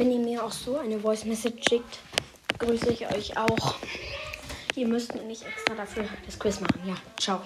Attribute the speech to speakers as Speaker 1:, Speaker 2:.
Speaker 1: Wenn ihr mir auch so eine Voice Message schickt, grüße ich euch auch. Ihr müsst mir nicht extra dafür das Quiz machen. Ja, ciao.